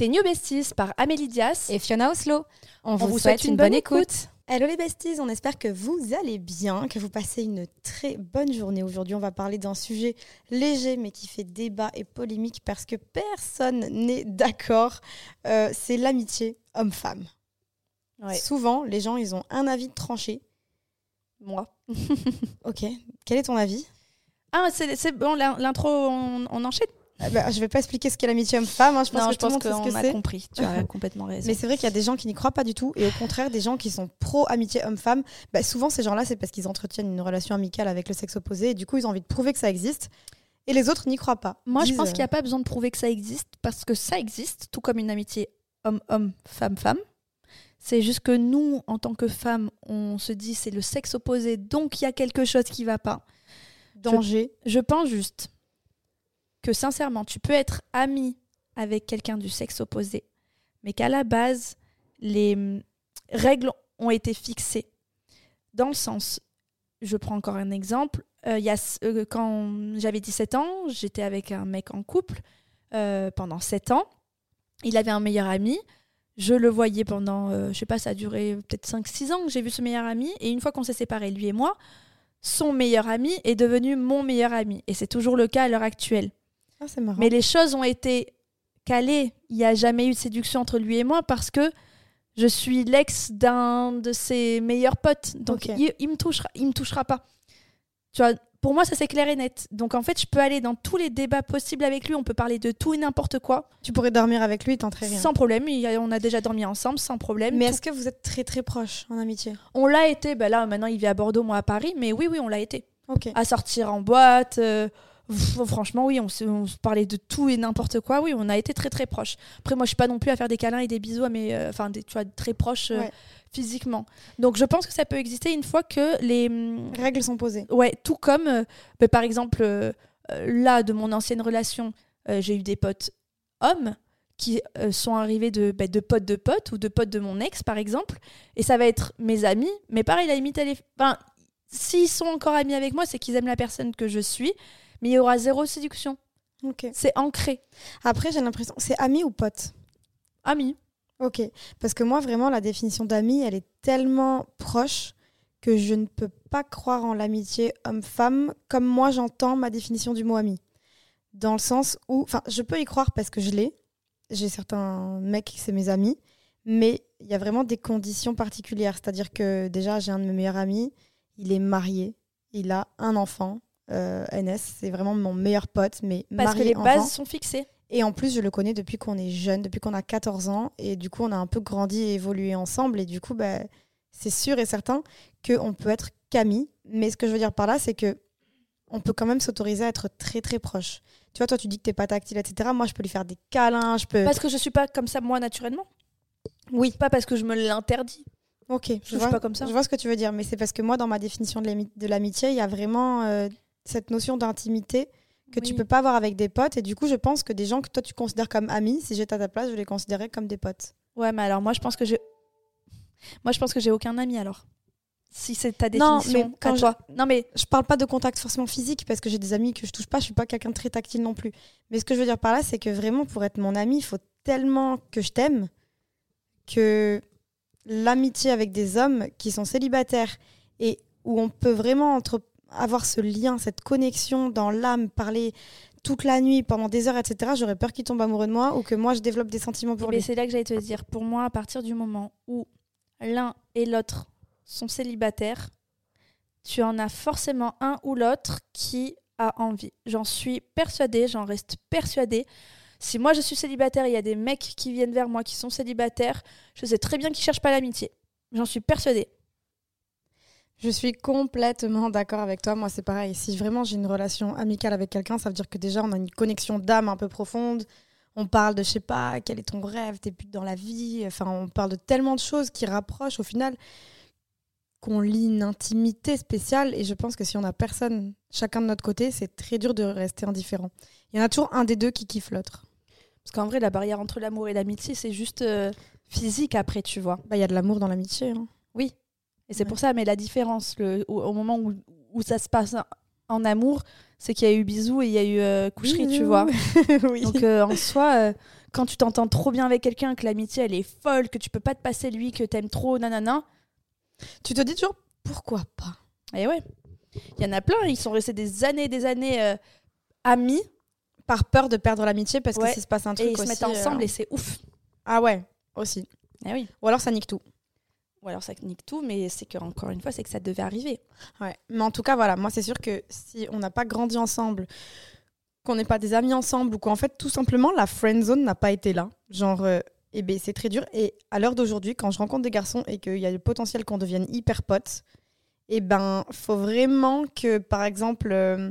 Tes New Besties par Amélie Dias et Fiona Oslo. On, vous, souhaite, une, bonne, écoute. Hello les besties, on espère que vous allez bien, que vous passez une très bonne journée. Aujourd'hui, on va parler d'un sujet léger mais qui fait débat et polémique parce que personne n'est d'accord. Euh, c'est l'amitié homme-femme. Souvent, les gens, ils ont un avis tranché. Moi. ok. Quel est ton avis? Ah, c'est bon, l'intro, on, on enchaîne? Bah, je vais pas expliquer ce qu'est l'amitié homme-femme. Hein. Je pense que je tout le monde sait ce que c'est. compris. Tu as complètement raison. Mais c'est vrai qu'il y a des gens qui n'y croient pas du tout. Et au contraire, des gens qui sont pro-amitié homme-femme. Bah, souvent, ces gens-là, c'est parce qu'ils entretiennent une relation amicale avec le sexe opposé. Et du coup, ils ont envie de prouver que ça existe. Et les autres n'y croient pas. Moi, je pense qu'il n'y a pas besoin de prouver que ça existe. Parce que ça existe, tout comme une amitié homme-homme, femme-femme. C'est juste que nous, en tant que femmes, on se dit c'est le sexe opposé, donc il y a quelque chose qui va pas. Danger. je pense juste que sincèrement, tu peux être ami avec quelqu'un du sexe opposé, mais qu'à la base, les hum, règles ont été fixées. Dans le sens, je prends encore un exemple, euh, y a, euh, quand j'avais 17 ans, j'étais avec un mec en couple euh, pendant 7 ans. Il avait un meilleur ami. Je le voyais pendant, je sais pas, ça a duré peut-être 5-6 ans que j'ai vu ce meilleur ami. Et une fois qu'on s'est séparés, lui et moi, son meilleur ami est devenu mon meilleur ami. Et c'est toujours le cas à l'heure actuelle. Ah, Mais les choses ont été calées. Il n'y a jamais eu de séduction entre lui et moi parce que je suis l'ex d'un de ses meilleurs potes. Donc il, il, me touchera, il me touchera pas. Tu vois, pour moi, ça c'est clair et net. Donc en fait, je peux aller dans tous les débats possibles avec lui. On peut parler de tout et n'importe quoi. Tu pourrais dormir avec lui, t'en rien. Sans problème. on a déjà dormi ensemble, sans problème. Mais est-ce que vous êtes très très proches en amitié? On l'a été. Ben là, maintenant, il vit à Bordeaux, moi à Paris. Mais oui, oui, on l'a été. Ok. À sortir en boîte. Euh, franchement, oui, on se, parlait de tout et n'importe quoi. Oui, on a été très très proches. Après, moi, je suis pas non plus à faire des câlins et des bisous, mais euh, enfin, tu vois, très proches euh, physiquement. Donc, je pense que ça peut exister une fois que les hum, règles sont posées. Ouais, tout comme, euh, bah, par exemple, là, de mon ancienne relation, j'ai eu des potes hommes qui sont arrivés de, bah, de potes de potes ou de potes de mon ex, par exemple. Et ça va être mes amis, mais pareil, la limite, elle est. Enfin, s'ils sont encore amis avec moi, c'est qu'ils aiment la personne que je suis mais il y aura zéro séduction. C'est ancré. Après, j'ai l'impression. C'est ami ou pote? Ami. Ok. Parce que moi, vraiment, la définition d'ami, elle est tellement proche que je ne peux pas croire en l'amitié homme-femme comme moi j'entends ma définition du mot ami. Dans le sens où. Enfin, je peux y croire parce que je l'ai. J'ai certains mecs, c'est mes amis. Mais il y a vraiment des conditions particulières. C'est-à-dire que déjà, j'ai un de mes meilleurs amis. Il est marié. Il a un enfant euh, NS, c'est vraiment mon meilleur pote. Mais Parce que les bases sont fixées. Et en plus, je le connais depuis qu'on est jeune, depuis qu'on a 14 ans. Et du coup, on a un peu grandi et évolué ensemble. Et du coup, bah, c'est sûr et certain qu'on peut être qu'amis. Mais ce que je veux dire par là, c'est que on peut quand même s'autoriser à être très très proche. Tu vois, toi, tu dis que t'es pas tactile, etc. Moi, je peux lui faire des câlins. Je peux... Parce que je suis pas comme ça, moi, naturellement. Oui. Pas parce que je me l'interdis. Ok, je, je vois, suis pas comme ça. Je vois ce que tu veux dire, mais c'est parce que moi, dans ma définition de l'amitié, il y a vraiment euh, cette notion d'intimité que tu peux pas avoir avec des potes. Et du coup, je pense que des gens que toi tu considères comme amis, si j'étais à ta place, je les considérais comme des potes. Ouais, mais alors moi, je pense que j'ai. Moi, je pense que j'ai aucun ami alors. Si c'est ta définition non, quand toi. Non, mais je parle pas de contact forcément physique parce que j'ai des amis que je touche pas. Je suis pas quelqu'un de très tactile non plus. Mais ce que je veux dire par là, c'est que vraiment, pour être mon ami, il faut tellement que je t'aime que l'amitié avec des hommes qui sont célibataires et où on peut vraiment entre avoir ce lien, cette connexion dans l'âme, parler toute la nuit, pendant des heures, etc., j'aurais peur qu'il tombe amoureux de moi ou que moi je développe des sentiments pour Mais lui. C'est là que j'allais te dire. Pour moi, à partir du moment où l'un et l'autre sont célibataires, tu en as forcément un ou l'autre qui a envie. J'en suis persuadée, j'en reste persuadée. Si moi je suis célibataire, il y a des mecs qui viennent vers moi qui sont célibataires, je sais très bien qu'ils cherchent pas l'amitié. J'en suis persuadée. Je suis complètement d'accord avec toi. Moi, c'est pareil. Si vraiment j'ai une relation amicale avec quelqu'un, ça veut dire que déjà, on a une connexion d'âme un peu profonde. On parle de, je sais pas, quel est ton rêve, tes buts dans la vie. Enfin, on parle de tellement de choses qui rapprochent au final qu'on lit une intimité spéciale. Et je pense que si on a personne, chacun de notre côté, c'est très dur de rester indifférent. Il y en a toujours un des deux qui kiffe l'autre. Parce qu'en vrai, la barrière entre l'amour et l'amitié, c'est juste euh, physique après, tu vois. Bah, il y a de l'amour dans l'amitié. Hein. Oui, et c'est pour ça, mais la différence, le, au, moment où, où, ça se passe en amour, c'est qu'il y a eu bisous et il y a eu euh, coucherie, tu vois. oui. Donc euh, en soi, euh, quand tu t'entends trop bien avec quelqu'un, que l'amitié elle est folle, que tu peux pas te passer lui, que t'aimes trop, nanana. Tu te dis toujours pourquoi pas? Et ouais. Il y en a plein, ils sont restés des années et des années euh, amis Par peur de perdre l'amitié parce Ouais. que se passe un truc et ils se mettent ensemble et c'est ouf. Ah ouais, aussi. Eh oui. Ou alors ça nique tout. Ou alors ça nique tout, mais c'est que encore une fois, c'est que ça devait arriver. Ouais. Mais en tout cas, voilà, moi c'est sûr que si on n'a pas grandi ensemble, qu'on n'est pas des amis ensemble, ou qu'en fait tout simplement la friend zone n'a pas été là, genre, euh, eh ben, c'est très dur. Et à l'heure d'aujourd'hui, quand je rencontre des garçons et qu'il y a le potentiel qu'on devienne hyper potes, eh ben, faut vraiment que, par exemple, euh,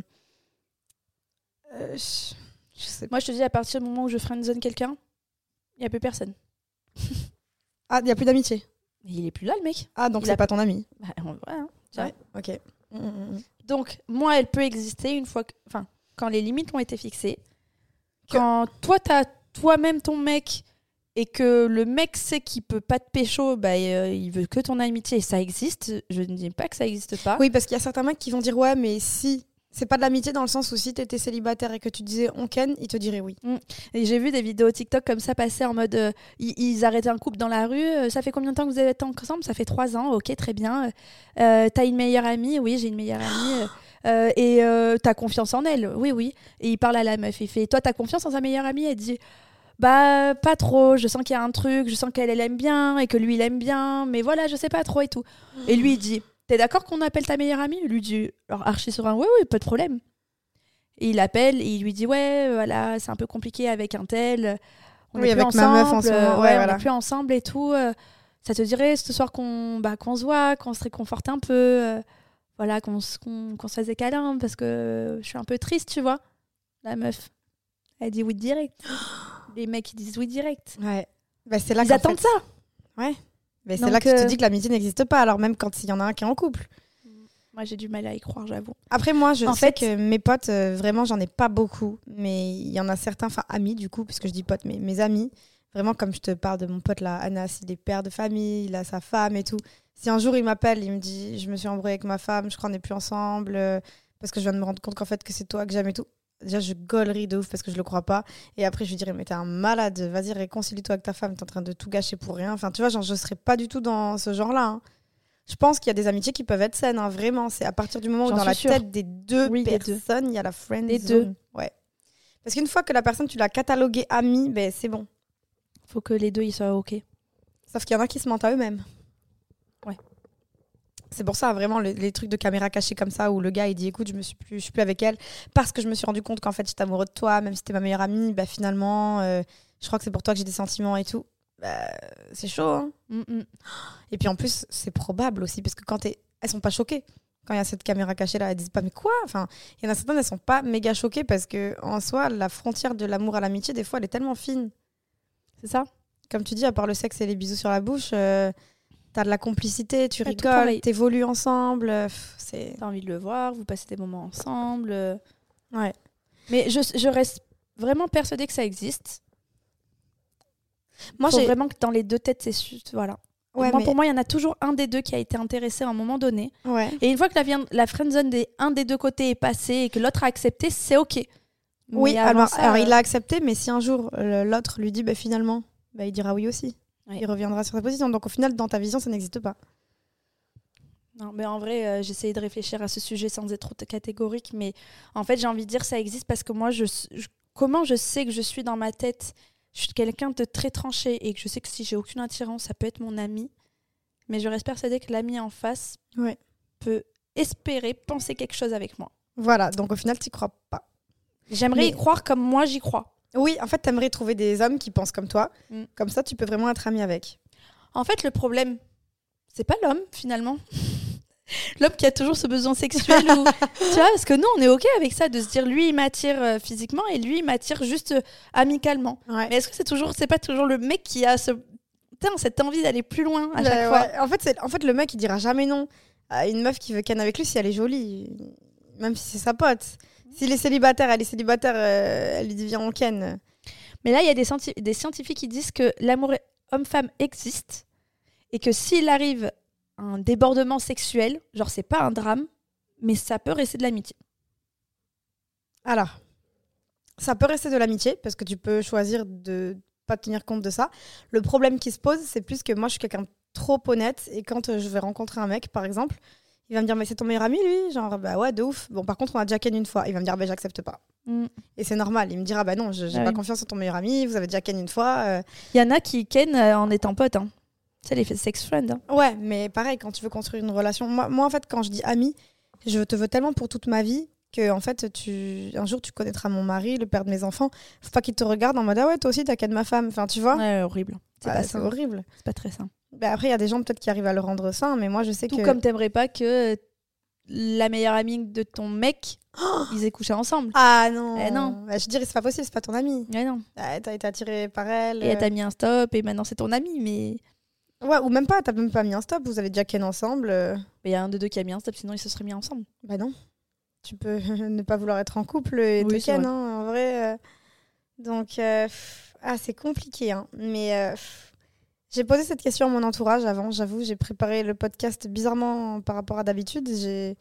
euh, je, je sais. Moi, je te dis, à partir du moment où je friendzone quelqu'un, il n'y a plus personne. Ah, il y a plus d'amitié. Mais il est plus là, le mec. Ah, donc c'est a- pas ton ami. Bah, en vrai, hein. Ouais. Ok. Mm, mm, mm. Donc, moi, elle peut exister une fois que. Enfin, quand les limites ont été fixées. Que- Quand toi, t'as toi-même ton mec et que le mec sait qu'il peut pas te pécho, bah, euh, il veut que ton amitié et ça existe. Je ne dis pas que ça existe pas. Oui, parce qu'il y a certains mecs qui vont dire ouais, mais si. C'est pas de l'amitié dans le sens où si t'étais célibataire et que tu disais on ken, ils te diraient oui. Et j'ai vu des vidéos TikTok comme ça passer en mode euh, ils, ils arrêtaient un couple dans la rue. euh, ça fait combien de temps que vous êtes ensemble? Ça fait trois ans. Ok, très bien. Euh, t'as une meilleure amie? Oui, j'ai une meilleure amie. et t'as confiance en elle? Oui, oui. Et il parle à la meuf. Il fait Toi, t'as confiance en sa meilleure amie? Elle dit Bah, pas trop. Je sens qu'il y a un truc. Je sens qu'elle, elle aime bien et que lui, il aime bien. Mais voilà, je sais pas trop et tout. Et lui, il dit T'es d'accord qu'on appelle ta meilleure amie lui dit Alors, archi serein Oui, oui, pas de problème. Et il appelle et il lui dit Ouais, euh, voilà, c'est un peu compliqué avec un tel. On Oui, est plus avec ma meuf en ensemble, ce moment, euh, ouais, ouais, on est plus ensemble et tout. euh, ça te dirait ce soir qu'on bah, qu'on se voit, qu'on se réconforte un peu, voilà, qu'on se qu'on- qu'on se fasse des câlins parce que je suis un peu triste, tu vois. La meuf, elle dit oui direct. Les mecs ils disent oui direct. Ouais. Bah, c'est là Ils attendent fait- ça. Mais c'est là que tu te euh, dis que l'amitié n'existe pas, alors même quand il y en a un qui est en couple. Moi j'ai du mal à y croire, j'avoue. Après, moi, je En sais fait- que mes potes, euh, vraiment, j'en ai pas beaucoup, mais il y en a certains, enfin amis du coup, puisque je dis potes, mais mes amis, vraiment, comme je te parle de mon pote là, Anas, il est père de famille, il a sa femme et tout. Si un jour il m'appelle, il me dit Je me suis embrouillé avec ma femme, je crois qu'on n'est plus ensemble, euh, parce que je viens de me rendre compte qu'en fait, que c'est toi que j'aime et tout. Déjà, je gaulerie de ouf parce que je le crois pas. Et après, je lui dirais Mais t'es un malade, vas-y, réconcilie-toi avec ta femme, t'es en train de tout gâcher pour rien. Enfin, tu vois, genre, je serais pas du tout dans ce genre-là. hein. Je pense qu'il y a des amitiés qui peuvent être saines, hein, vraiment. C'est à partir du moment où dans la sûre. tête des deux Oui, deux. personnes, il y a la friend Des zone. Ouais. Parce qu'une fois que la personne, tu l'as cataloguée amie, ben, c'est bon. Faut que les deux ils soient ok. Sauf qu'il y en a qui se mentent à eux-mêmes. C'est pour ça, vraiment, les, les trucs de caméra cachée comme ça, où le gars, il dit Écoute, je me suis plus, je suis plus avec elle, parce que je me suis rendu compte qu'en fait, j'étais amoureux de toi, même si t'es ma meilleure amie, bah, finalement, euh, je crois que c'est pour toi que j'ai des sentiments et tout. Bah, c'est chaud, hein. Mm, mm. Et puis en plus, c'est probable aussi, parce que quand t'es... elles sont pas choquées. Quand il y a cette caméra cachée là, elles disent pas mais quoi? Enfin, il y en a certaines, elles sont pas méga choquées parce que en soi, la frontière de l'amour à l'amitié, des fois, elle est tellement fine. C'est ça? Comme tu dis, à part le sexe et les bisous sur la bouche, euh, t'as de la complicité, tu Ouais, rigoles, t'évolues ensemble. euh, c'est T'as envie de le voir, vous passez des moments ensemble. euh. ouais. Mais je, je reste vraiment persuadée que ça existe. Moi, Faut j'ai vraiment que dans les deux têtes, c'est su- voilà. ouais, Moi, mais- Pour moi, il y en a toujours un des deux qui a été intéressé à un moment donné. ouais. Et une fois que la, la friendzone des un des deux côtés est passée et que l'autre a accepté, c'est ok. Oui, alors, ça, alors euh, il l'a accepté, mais si un jour l'autre lui dit bah, finalement, bah, il dira oui aussi. Ouais. Il reviendra sur sa position. Donc au final, dans ta vision, ça n'existe pas. Non, mais en vrai, euh, j'essayais de réfléchir à ce sujet sans être trop catégorique, mais en fait, j'ai envie de dire ça existe parce que moi, je, je- comment je sais que je suis dans ma tête Je suis quelqu'un de très tranché et que je sais que si j'ai aucune attirance, ça peut être mon ami, mais je reste persuadée que l'ami en face Ouais. peut espérer penser quelque chose avec moi. Voilà, donc au final, tu crois pas. J'aimerais y croire comme moi j'y crois. Oui, en fait, t'aimerais trouver des hommes qui pensent comme toi. Mm. Comme ça, tu peux vraiment être ami avec. En fait, le problème, c'est pas l'homme finalement. L'homme qui a toujours ce besoin sexuel ou tu vois parce que nous on est ok avec ça de se dire lui il m'attire euh, physiquement et lui il m'attire juste euh, amicalement. Ouais. Mais est-ce que c'est toujours c'est pas toujours le mec qui a ce Putain, cette envie d'aller plus loin à chaque Ouais, fois? En, fait, c'est- en fait, le mec, il dira jamais non à une meuf qui veut ken avec lui si elle est jolie. Même si c'est sa pote. S'il est célibataire, elle est célibataire, euh, elle lui viens on ken. Mais là il y a des, des scientifiques qui disent que l'amour homme-femme existe et que s'il arrive un débordement sexuel, genre c'est pas un drame, mais ça peut rester de l'amitié. Alors, ça peut rester de l'amitié parce que tu peux choisir de pas tenir compte de ça. Le problème qui se pose, c'est plus que moi, je suis quelqu'un trop honnête. Et quand euh, je vais rencontrer un mec, par exemple, il va me dire, mais c'est ton meilleur ami, lui? Genre, bah ouais, de ouf. Bon, par contre, on a déjà ken une fois. Il va me dire, bah j'accepte pas. Mm. Et c'est normal. Il me dira, bah non, je- j'ai Ah pas oui. confiance en ton meilleur ami, vous avez déjà ken une fois. euh. Il y en a qui ken euh, en étant potes. Hein. C'est les sex friends. hein. Ouais, mais pareil, quand tu veux construire une relation. Moi, moi, en fait, quand je dis ami, je te veux tellement pour toute ma vie que, en fait, tu... un jour, tu connaîtras mon mari, le père de mes enfants. Faut pas qu'il te regarde en mode, ah ouais, toi aussi, t'as ken ma femme. Enfin, tu vois? Ouais, horrible. C'est sain. horrible. C'est pas très sain. Bah, après, il y a des gens peut-être qui arrivent à le rendre sain, mais moi, je sais Tout que. comme t'aimerais pas que la meilleure amie de ton mec, ils aient couché ensemble. Ah non. Eh non. Bah, je dirais, c'est pas possible, c'est pas ton ami. Ouais, non. Ah, T'as été attiré par elle. Et elle euh. t'a mis un stop et maintenant c'est ton ami. Mais Ouais, ou même pas, t'as même pas mis un stop, vous avez déjà ken ensemble. euh. il y a un de deux qui a mis un stop, sinon ils se seraient mis ensemble. Bah non. Tu peux ne pas vouloir être en couple et Oui, te ken, vrai. hein, en vrai. euh. Donc, euh, ah, c'est compliqué. Hein. Mais euh, j'ai posé cette question à mon entourage avant, j'avoue. J'ai préparé le podcast bizarrement par rapport à d'habitude. J'ai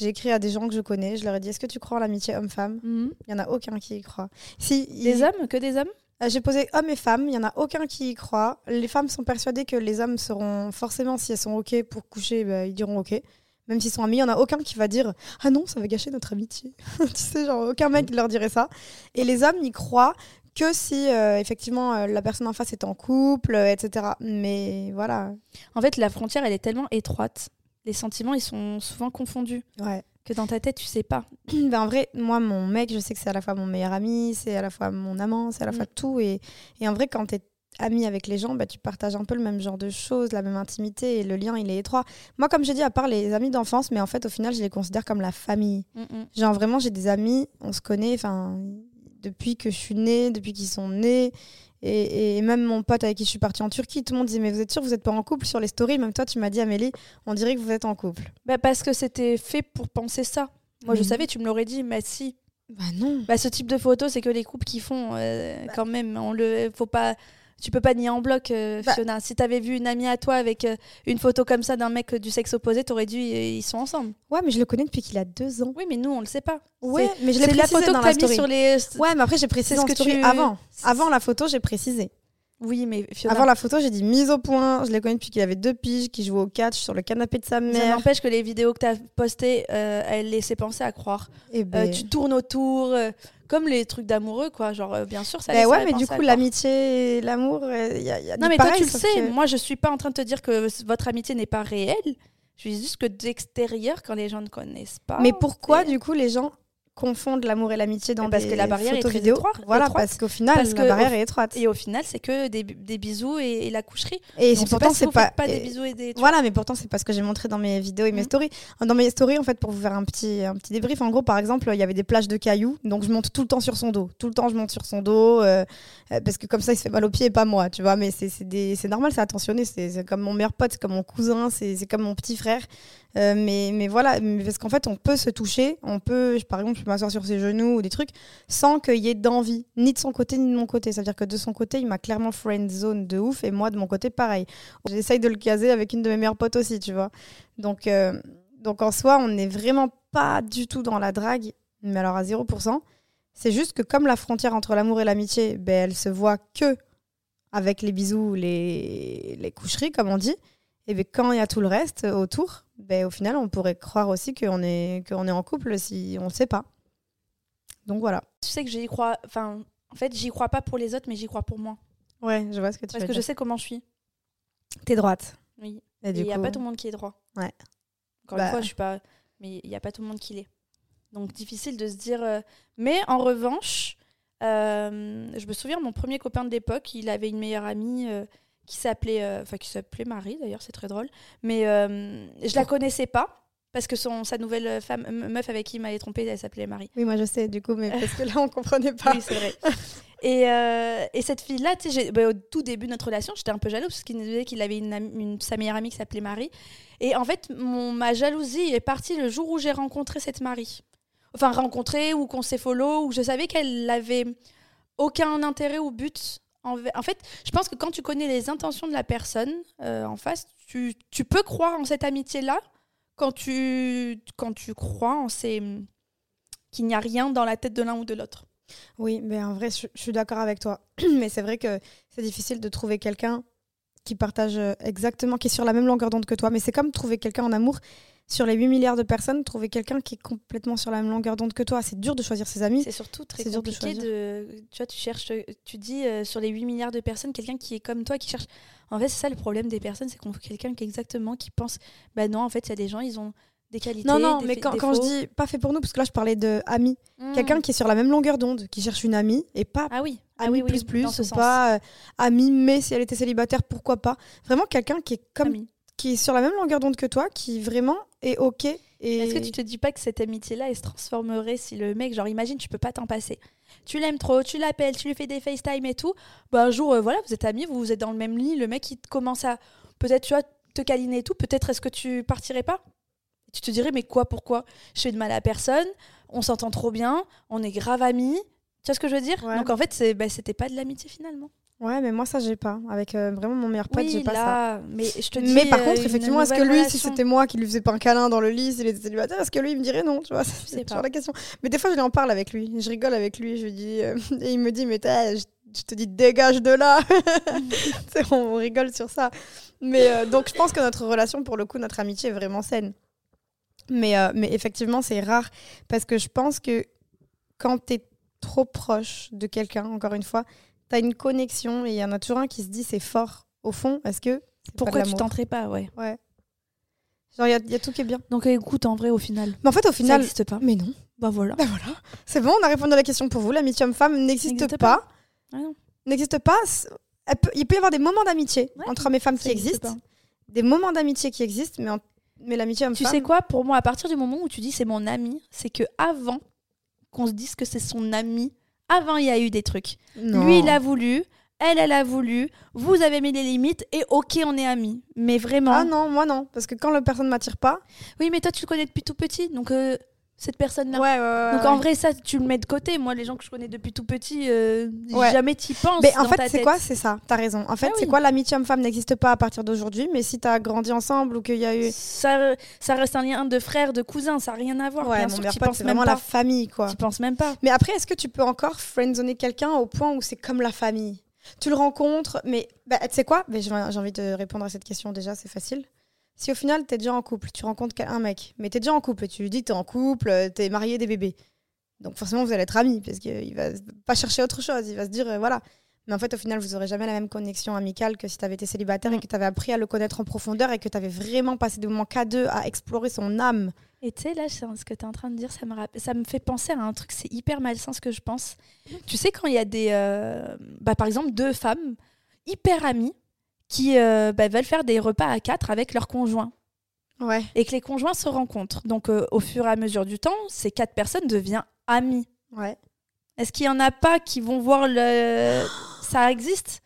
écrit à des gens que je connais. Je leur ai dit Est-ce que tu crois en l'amitié homme-femme? Il y en a aucun qui y croit. Si, Des hommes Que des hommes? Euh, J'ai posé hommes et femmes, il y en a aucun qui y croit. Les femmes sont persuadées que les hommes seront forcément, si elles sont OK pour coucher, bah, ils diront OK. Même s'ils sont amis, il y en a aucun qui va dire Ah non, ça va gâcher notre amitié. tu sais, genre, aucun mec leur dirait ça. Et les hommes y croient que si, euh, effectivement, euh, la personne en face est en couple, euh, etc. Mais voilà. En fait, la frontière, elle est tellement étroite. Les sentiments, ils sont souvent confondus. Ouais. Que dans ta tête, tu sais pas. Ben, en vrai, moi, mon mec, je sais que c'est à la fois mon meilleur ami, c'est à la fois mon amant, c'est à la fois Mm. tout. Et, et en vrai, quand tu es ami avec les gens, bah, tu partages un peu le même genre de choses, la même intimité, et le lien, il est étroit. Moi, comme j'ai dit, à part les amis d'enfance, mais en fait, au final, je les considère comme la famille. Genre, vraiment, j'ai des amis, on se connaît, enfin, depuis que je suis née, depuis qu'ils sont nés. Et, et même mon pote avec qui je suis partie en Turquie, tout le monde disait Mais vous êtes sûr, vous n'êtes pas en couple sur les stories? Même toi, tu m'as dit, Amélie, on dirait que vous êtes en couple. Bah, parce que c'était fait pour penser ça. Moi, je Mhm. savais, tu me l'aurais dit, mais si. Bah non. Bah, ce type de photo, c'est que les couples qui font, euh, quand même. On le, faut pas, tu peux pas nier en bloc, euh, Bah. Fiona. Si t'avais vu une amie à toi avec euh, une photo comme ça d'un mec du sexe opposé, t'aurais dit euh, ils sont ensemble. Ouais, mais je le connais depuis qu'il a deux ans. Oui, mais nous, on le sait pas. Ouais, mais je l'ai C'est la précisé photo dans que la t'as mis story. sur les. Ouais, mais après j'ai précisé ce que story tu- avant. Avant la photo, j'ai précisé. Oui, mais Fiona. Avant la photo, j'ai dit mise au point. Je l'ai connu depuis qu'il avait deux piges, qu'il jouait au catch sur le canapé de sa Ça mère. n'empêche que les vidéos que tu as postées, euh, elles laissaient penser à croire. Et Euh, ben, tu tournes autour, euh, comme les trucs d'amoureux, quoi. Genre, euh, bien sûr, ça laissait ouais, mais du coup, l'amitié et l'amour, il y a, y a Non, mais toi, tu le sais. que- Moi, je suis pas en train de te dire que votre amitié n'est pas réelle. Je dis juste que d'extérieur, quand les gens ne connaissent pas. Mais pourquoi, du coup, les gens confondent l'amour et l'amitié dans parce des que la barrière est très étroite- Voilà, étroite. parce qu'au final, Parce la que barrière est étroite. Et au final, c'est que des, des bisous et, et la coucherie. Et sait pourtant, c'est pas. pas des et- bisous et des. tu Voilà, mais pourtant, c'est pas ce que j'ai montré dans mes vidéos et mes Mhm. stories. Dans mes stories, en fait, pour vous faire un petit, un petit débrief, en gros, par exemple, il y avait des plages de cailloux, donc je monte tout le temps sur son dos. Tout le temps, je monte sur son dos, euh, euh, parce que comme ça, il se fait mal aux pieds et pas moi, tu vois. Mais c'est normal, c'est attentionné. C'est comme mon meilleur pote, c'est comme mon cousin, c'est comme mon petit frère. Euh, mais, mais voilà, parce qu'en fait, on peut se toucher, on peut, par exemple, je peux m'asseoir sur ses genoux ou des trucs, sans qu'il y ait d'envie, ni de son côté, ni de mon côté. C'est-à-dire que de son côté, il m'a clairement friend zone de ouf, et moi, de mon côté, pareil. J'essaye de le caser avec une de mes meilleures potes aussi, tu vois. Donc, euh, donc en soi, on n'est vraiment pas du tout dans la drague, mais alors à 0%. C'est juste que comme la frontière entre l'amour et l'amitié, ben, elle se voit que avec les bisous, les, les coucheries, comme on dit. Et ben, quand il y a tout le reste autour, ben, au final, on pourrait croire aussi qu'on est, qu'on est en couple si on ne sait pas. Donc voilà. Tu sais que j'y crois. Enfin, en fait, j'y crois pas pour les autres, mais j'y crois pour moi. Ouais, je vois ce que tu Parce veux que je sais comment je suis. T'es droite. Oui. Et il n'y a pas tout le monde qui est droit. Ouais. Encore Bah. une fois, je suis pas. Mais il n'y a pas tout le monde qui l'est. Donc difficile de se dire. euh, Mais en revanche, euh, je me souviens, mon premier copain de l'époque, il avait une meilleure amie euh, qui s'appelait. euh, Enfin, qui s'appelait Marie d'ailleurs, c'est très drôle. Mais euh, je la connaissais pas. Parce que son, sa nouvelle femme, meuf avec qui il m'avait trompée, elle s'appelait Marie. Oui, moi je sais, du coup, mais parce que là, on comprenait pas. Oui, c'est vrai. Et, euh, et cette fille-là, bah, au tout début de notre relation, j'étais un peu jalouse parce qu'il nous disait qu'il avait une, sa meilleure amie qui s'appelait Marie. Et en fait, mon, ma jalousie est partie le jour où j'ai rencontré cette Marie. Enfin, rencontré ou qu'on s'est follow, où je savais qu'elle avait aucun intérêt ou but. En fait, je pense que quand tu connais les intentions de la personne euh, en face, tu, peux croire en cette amitié-là quand tu, quand tu crois en ces qu'il n'y a rien dans la tête de l'un ou de l'autre. Oui, mais en vrai, je, je suis d'accord avec toi. mais c'est vrai que c'est difficile de trouver quelqu'un qui partage euh, exactement, qui est sur la même longueur d'onde que toi. Mais c'est comme trouver quelqu'un en amour. Sur les 8 milliards de personnes, trouver quelqu'un qui est complètement sur la même longueur d'onde que toi. C'est dur de choisir ses amis. C'est surtout très C'est dur de compliqué de, choisir. Tu vois, tu cherches, tu dis euh, sur les 8 milliards de personnes, quelqu'un qui est comme toi, qui cherche. En fait, c'est ça le problème des personnes, c'est qu'on veut quelqu'un qui est exactement, qui pense. Bah non, en fait, il y a des gens, ils ont des qualités. Non, non, des mais quand, quand je dis pas fait pour nous, parce que là, je parlais de amis. Hmm. Quelqu'un qui est sur la même longueur d'onde, qui cherche une amie, et pas Ah oui, ah amie oui, oui, plus plus, ou sens. pas euh, amie, mais si elle était célibataire, pourquoi pas. Vraiment quelqu'un qui est comme Ami. Qui est sur la même longueur d'onde que toi, qui vraiment est ok. Et... Est-ce que tu te dis pas que cette amitié-là, elle se transformerait si le mec, genre, imagine, tu peux pas t'en passer. Tu l'aimes trop, tu l'appelles, tu lui fais des FaceTime et tout. Bah, un jour, euh, voilà, vous êtes amis, vous, vous êtes dans le même lit, le mec, il commence à peut-être, tu vois, te câliner et tout. Peut-être est-ce que tu partirais pas? Tu te dirais, mais quoi, pourquoi? Je fais de mal à personne, on s'entend trop bien, on est grave amis. Tu vois ce que je veux dire? Ouais. Donc en fait, bah, c'était pas de l'amitié finalement. Ouais, mais moi ça j'ai pas. Avec euh, vraiment mon meilleur pote, j'ai pas ça. mais je te dis. Mais par euh, contre, effectivement, est-ce que lui, si c'était moi qui lui faisais pas un câlin dans le lit, s'il était célibataire, est-ce que lui il me dirait non Tu vois, c'est toujours la question. Mais des fois, je lui en parle avec lui. Je rigole avec lui. Je lui dis, euh, et il me dit, mais t'as- je, je te dis, dégage de là. Sais, on rigole sur ça. Mais donc, je pense que notre relation, pour le coup, notre amitié est vraiment saine. Mais, mais effectivement, c'est rare parce que je pense que quand t'es trop proche de quelqu'un, encore une fois, t'as une connexion et il y en a toujours un qui se dit, c'est fort. Au fond, est-ce que Pourquoi tu tenterais pas, ouais. Ouais. Genre, il y a- il y, a tout qui est bien. Donc écoute, en vrai, au final, Mais en fait, au ça final. n'existe pas. Mais non. Bah voilà. Bah voilà. C'est bon, on a répondu à la question pour vous. L'amitié homme-femme n'existe N'existe pas. Ah. N'existe pas. Peut- il peut y avoir des moments d'amitié Ouais, entre hommes et femmes qui Ça existe existent. pas. Des moments d'amitié qui existent, mais, en- mais l'amitié Tu homme-femme. sais quoi, pour moi, à partir du moment où tu dis c'est mon ami, c'est que avant qu'on se dise que c'est son ami, avant il y a eu des trucs. Non. Lui, il a voulu, elle, elle a voulu, vous avez mis les limites et ok, on est amis. Mais vraiment. Ah non, moi non. Parce que quand la personne ne m'attire pas. Oui, mais toi, tu le connais depuis tout petit, donc euh, cette personne-là. Ouais, ouais, ouais. Donc en vrai, ça, tu le mets de côté. Moi, les gens que je connais depuis tout petit, euh, jamais t'y penses. Mais en dans fait, c'est quoi? C'est ça. T'as raison. En fait, Ah c'est oui. quoi? L'amitié homme-femme n'existe pas à partir d'aujourd'hui. Mais si t'as grandi ensemble ou qu'il y a eu. ça, ça reste un lien de frère, de cousin, ça n'a rien à voir. Ouais, Bien sûr, pote, c'est vraiment la famille, quoi. T'y penses même pas. Mais après, est-ce que tu peux encore friendzoner quelqu'un au point où c'est comme la famille? Tu le rencontres, mais bah, tu sais quoi? J'ai envie de répondre à cette question déjà, c'est facile. Si au final, t'es déjà en couple, tu rencontres un mec, mais t'es déjà en couple et tu lui dis que t'es en couple, euh, t'es marié, des bébés. Donc forcément, vous allez être amis, parce qu'il va pas chercher autre chose, il va se dire, euh, voilà. Mais en fait, au final, vous aurez jamais la même connexion amicale que si t'avais été célibataire et que t'avais appris à le connaître en profondeur et que t'avais vraiment passé des moments qu'à deux à explorer son âme. Et tu sais, là, ce que tu es en train de dire, ça me, rappelle- ça me fait penser à un truc, c'est hyper malsain ce que je pense. Tu sais, quand il y a des. euh, bah, par exemple, deux femmes hyper amies qui euh, bah, veulent faire des repas à quatre avec leurs conjoints Ouais. et que les conjoints se rencontrent. Donc, euh, au fur et à mesure du temps, ces quatre personnes deviennent amies. Ouais. Est-ce qu'il y en a pas qui vont voir le. Ça existe?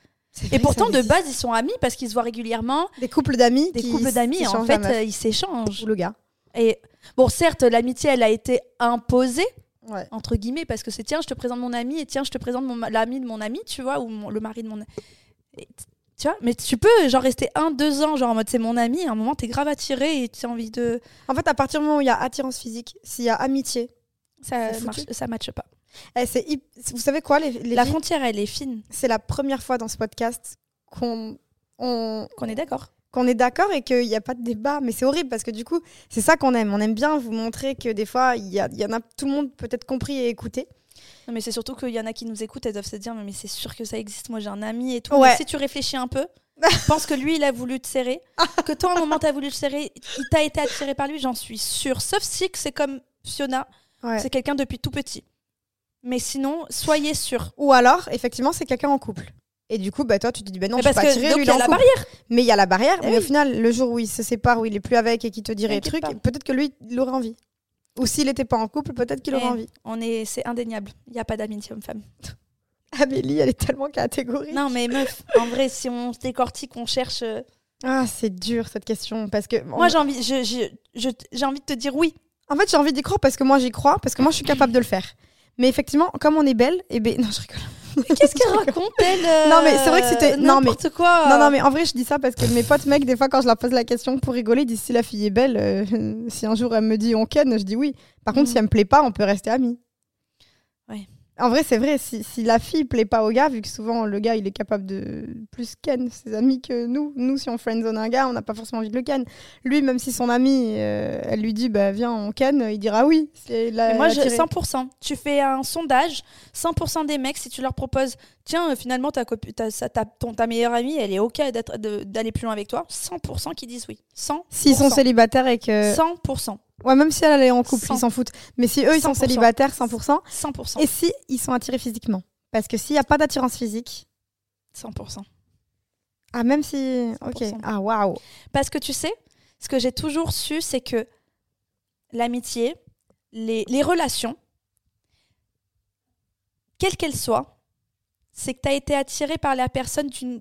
Et pourtant, de base, ils sont amis parce qu'ils se voient régulièrement. Des couples d'amis. Des couples d'amis, en fait, euh, ils s'échangent. Le gars. Et bon, certes, l'amitié, elle a été imposée, Ouais. entre guillemets, parce que c'est tiens, je te présente mon ami et tiens, je te présente l'ami de mon ami, tu vois, ou mon- le mari de mon et Tu vois, mais tu peux genre rester un, deux ans, genre en mode c'est mon ami, à un moment t'es grave attiré et tu as envie de. En fait, à partir du moment où il y a attirance physique, s'il y a amitié, Ça marche, ça matche pas. eh, c'est hip- vous savez quoi, les, les La filles frontière, elle est fine, c'est la première fois dans ce podcast qu'on on- qu'on est d'accord. qu'on est d'accord et qu'il n'y a pas de débat. Mais c'est horrible parce que du coup, c'est ça qu'on aime. On aime bien vous montrer que des fois, il y, a- il y en a tout le monde peut-être compris et écouté. Non, mais c'est surtout qu'il y en a qui nous écoutent, elles doivent se dire, mais c'est sûr que ça existe, moi j'ai un ami et tout. Ouais. Mais si tu réfléchis un peu, pense que lui, il a voulu te serrer, que toi, à un moment, t'as voulu te serrer, il t'a été attiré par lui, j'en suis sûre. Sauf si c'est comme Fiona, Ouais. c'est quelqu'un depuis tout petit. Mais sinon, soyez sûr. Ou alors, effectivement, c'est quelqu'un en couple. Et du coup, bah, toi, tu te dis, bah non, Mais je suis pas attirée, lui, il y a la couple. barrière. Mais il y a la barrière. Eh mais au final, le jour où il se sépare, où il est plus avec et qu'il te dirait truc, peut-être que lui, il aurait envie. Ou s'il n'était pas en couple, peut-être qu'il aurait Eh. envie. On est, c'est indéniable. Il n'y a pas d'amitié homme-femme. Amélie, elle est tellement catégorique. Non, mais meuf, en vrai, si on se décortique, on cherche. euh, Ah, c'est dur cette question parce que Moi, j'ai envie, je- je- je- j'ai envie de te dire oui. en fait j'ai envie d'y croire parce que moi j'y crois parce que moi je suis capable de le faire. Mais effectivement, comme on est belle, et ben non je rigole. Qu'est-ce qu'elle raconte, elle euh, Non, mais c'est vrai que c'était- mais- N'importe quoi. Non non mais en vrai je dis ça parce que mes potes mecs des fois quand je leur pose la question pour rigoler ils disent si la fille est belle, euh, si un jour elle me dit on ken, je dis oui. Par contre Mhm. si elle me plaît pas on peut rester amis. En vrai, c'est vrai, si, si la fille plaît pas au gars, vu que souvent le gars il est capable de plus ken ses amis que nous. Nous, si on friendzone un gars, on n'a pas forcément envie de le ken. Lui, même si son amie, euh, elle lui dit bah viens on ken, il dira oui. C'est la- Mais moi, je, l'attirer. 100%. Tu fais un sondage, 100% des mecs, si tu leur proposes, tiens, euh, finalement, ta, ta, ta- ton, ta meilleure amie, elle est OK d'aller plus loin avec toi, 100% qui disent oui. 100%. S'ils sont célibataires et que. 100%. Ouais, même si elle, elle est en couple, ils s'en foutent. Mais si eux, ils sont 100%. célibataires, 100%. 100%. Et si ils sont attirés physiquement? Parce que s'il n'y a pas d'attirance physique, 100%. ah, même si. Ok. 100%. Ah, waouh. Parce que tu sais, ce que j'ai toujours su, c'est que l'amitié, les, les relations, quelles qu'elles soient, c'est que tu as été attiré par la personne d'une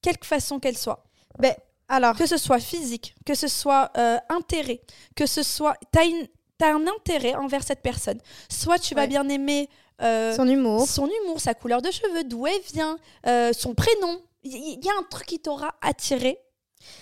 quelque façon qu'elle soit. Ben, alors. Que ce soit physique, que ce soit euh, intérêt, que ce soit... Tu as, un intérêt envers cette personne. Soit tu vas Ouais. bien aimer euh, Son humour. son humour, sa couleur de cheveux, d'où elle vient, euh, son prénom. Il y, a un truc qui t'aura attiré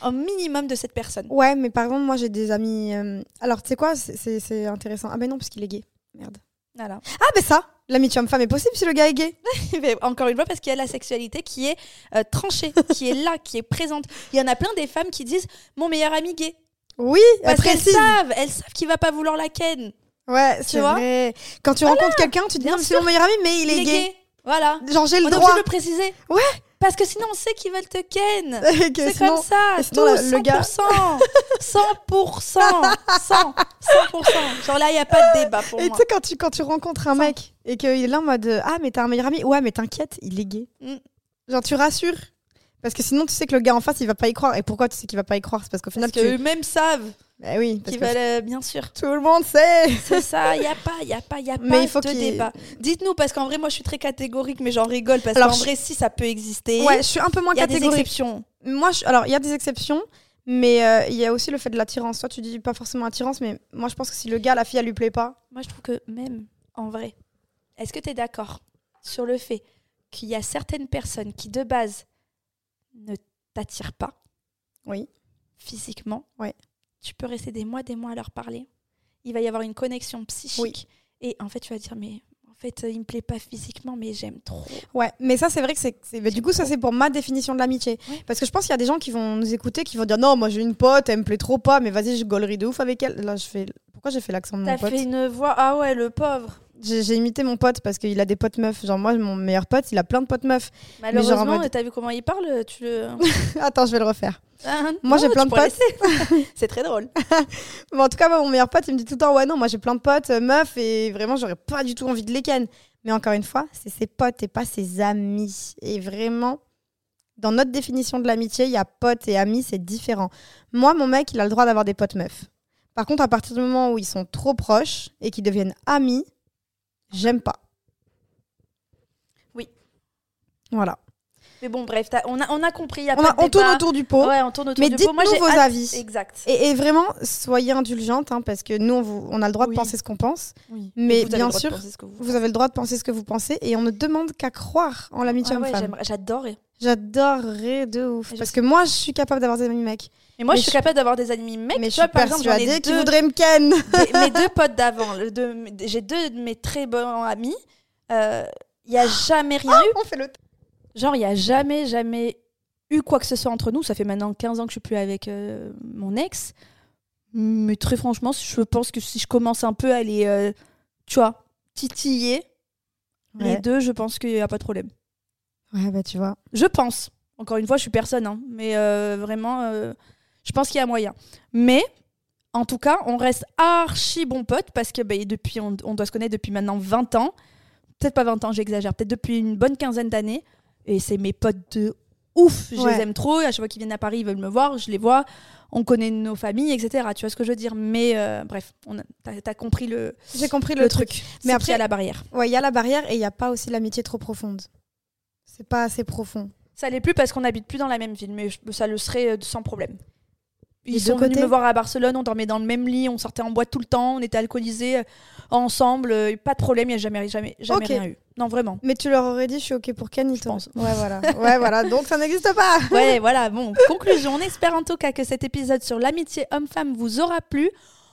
au minimum de cette personne. Ouais, mais par exemple, moi j'ai des amis. Alors, tu sais quoi C'est- intéressant. Ah, ben non, parce qu'il est gay. Merde. Voilà. Ah, ben ça L'amitié homme-femme est possible si le gars est gay. Mais encore une fois, parce qu'il y a la sexualité qui est euh, tranchée, qui est là, qui est présente. Il y en a plein des femmes qui disent mon meilleur ami gay. Oui, Parce qu'elles savent, elles savent qu'il va pas vouloir la ken. Ouais, c'est vois vrai. Quand tu rencontres quelqu'un, tu te dis non, c'est mon meilleur ami, mais il, Il est, gay. Voilà. Genre, j'ai le droit. de le préciser. Ouais. Parce que sinon, on sait qu'ils veulent te ken. Et C'est sinon- comme ça. et sinon, tout, le gars- 100%. 100%. 100. 100%. Genre là, il n'y a pas de débat pour Et tu moi. sais, quand tu, quand tu rencontres un mec et qu'il est là en mode Ah, mais t'as un meilleur ami Ouais, mais t'inquiète, il est gay. Mm. Genre, tu rassures. Parce que sinon, tu sais que le gars en face, il va pas y croire. Et pourquoi tu sais qu'il va pas y croire? C'est parce qu'au final, Parce tu. qu'eux-mêmes savent Bah oui, parce que veulent, euh, bien sûr. tout le monde sait. C'est ça, il n'y a pas, il y a pas, il y a Mais pas il faut de débat. Dites-nous, parce qu'en vrai, moi, je suis très catégorique, mais j'en rigole, parce qu'en je- vrai, si ça peut exister, Ouais, je suis un peu moins il y a des catégorique. exceptions. Moi, je- alors, il y a des exceptions. Mais euh, il y a aussi le fait de l'attirance. Toi, tu dis pas forcément attirance, mais moi, je pense que si le gars, la fille, elle lui plaît pas. Moi, je trouve que même, en vrai, est-ce que tu es d'accord sur le fait qu'il y a certaines personnes qui, de base, ne t'attirent pas? Oui. physiquement? Ouais. Tu peux rester des mois, des mois à leur parler. Il va y avoir une connexion psychique. Oui. Et en fait, tu vas dire, mais en fait, il me plaît pas physiquement, mais j'aime trop. Ouais, mais ça, c'est vrai que c'est. du coup, ça, c'est pour ma définition de l'amitié. Ouais. Parce que je pense qu'il y a des gens qui vont nous écouter, qui vont dire non, moi j'ai une pote, elle me plaît trop pas, mais vas-y, je gaulerie de ouf avec elle. Là, je fais. Pourquoi j'ai fait l'accent de mon T'as pote? fait une voix, ah ouais, le pauvre. J'ai imité mon pote parce qu'il a des potes meufs. Genre, moi, mon meilleur pote, il a plein de potes meufs. Malheureusement, mode- t'as vu comment il parle Tu le. Attends, je vais le refaire. Ah, Moi, j'ai plein de potes. C'est très drôle. En tout cas, moi, mon meilleur pote, il me dit tout le temps Ouais, non, moi j'ai plein de potes euh, meufs et vraiment, j'aurais pas du tout envie de les ken. Mais encore une fois, c'est ses potes et pas ses amis. Et vraiment, dans notre définition de l'amitié, il y a potes et amis, c'est différent. Moi, mon mec, il a le droit d'avoir des potes meufs. Par contre, à partir du moment où ils sont trop proches et qu'ils deviennent amis, j'aime pas. Oui. Voilà. Mais bon, bref, on a, on a compris. y a On, pas a- de on tourne autour du pot. Ouais, on tourne autour Mais dites-nous vos avis. Exact. Et, et vraiment, soyez indulgentes, hein, parce que nous, on, vous- on a le droit Oui. de penser ce qu'on pense. Oui. Mais bien sûr, vous Vous avez le droit de penser ce que vous pensez et on ne demande qu'à croire en l'amitié Ah ouais, homme-femme. j'aimerais- J'adore. J'adorerais de ouf. Et Parce que moi, je suis capable d'avoir des amis mecs. Mais moi, Mais je suis capable d'avoir des amis mecs. mais tu je vois, suis par exemple, j'en ai persuadée qu'ils deux, voudraient me ken. des- mes deux potes d'avant. deux- J'ai deux de mes très bons amis. Il n'y a jamais rien eu. on fait le. Genre, il n'y a jamais, jamais eu quoi que ce soit entre nous. Ça fait maintenant 15 ans que je suis plus avec euh, mon ex. Mais très franchement, je pense que si je commence un peu à les, euh, tu vois, titiller, les deux, je pense qu'il n'y a pas de problème. ouais, bah tu vois. Je pense. Encore une fois, je suis personne, hein, mais euh, vraiment, euh, je pense qu'il y a moyen. Mais, en tout cas, on reste archi bons potes parce que bah, depuis, on, on doit se connaître depuis maintenant 20 ans. Peut-être pas 20 ans, j'exagère. Peut-être depuis une bonne quinzaine d'années. Et c'est mes potes de ouf. Je Ouais. les aime trop. À chaque fois qu'ils viennent à Paris, ils veulent me voir. Je les vois. On connaît nos familles, etc. Tu vois ce que je veux dire? Mais euh, bref, t'as as compris le, J'ai compris le, le, truc. truc. Mais après, il y a la barrière. Ouais, il y a la barrière et il n'y a pas aussi l'amitié trop profonde. C'est pas assez profond. Ça l'est plus parce qu'on n'habite plus dans la même ville, mais ça le serait euh, sans problème. Ils sont venus côtés me voir à Barcelone, on dormait dans le même lit, on sortait en boîte tout le temps, on était alcoolisés euh, ensemble, euh, pas de problème, il n'y a jamais, jamais, jamais rien eu. Non, vraiment. Mais tu leur aurais dit, je suis OK pour Ken, ils Je t'auraient- pense. Ouais, voilà. Ouais, voilà. Donc ça n'existe pas. Ouais, voilà, bon, conclusion. On espère en tout cas que cet épisode sur l'amitié homme-femme vous aura plu.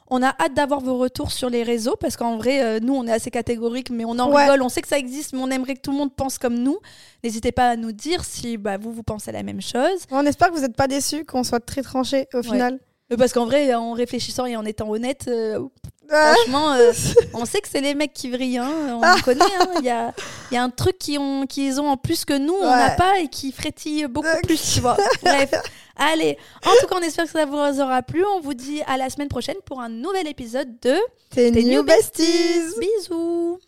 On a hâte d'avoir vos retours sur les réseaux parce qu'en vrai, euh, nous, on est assez catégorique, mais on en Ouais. rigole. On sait que ça existe, mais on aimerait que tout le monde pense comme nous. N'hésitez pas à nous dire si bah, vous, vous pensez la même chose. On espère que vous n'êtes pas déçus, qu'on soit très tranché au final. Parce qu'en vrai, en réfléchissant et en étant honnête, euh, Ah, franchement, euh, on sait que c'est les mecs qui vrillent. hein. On Ah. connaît. hein. Il y, a, il y a un truc qu'ils ont, qu'ils ont en plus que nous, on Ouais. n'a pas et qui frétille beaucoup plus, tu vois. Bref, allez. En tout cas, on espère que ça vous aura plu. On vous dit à la semaine prochaine pour un nouvel épisode de T'es new besties. Bisous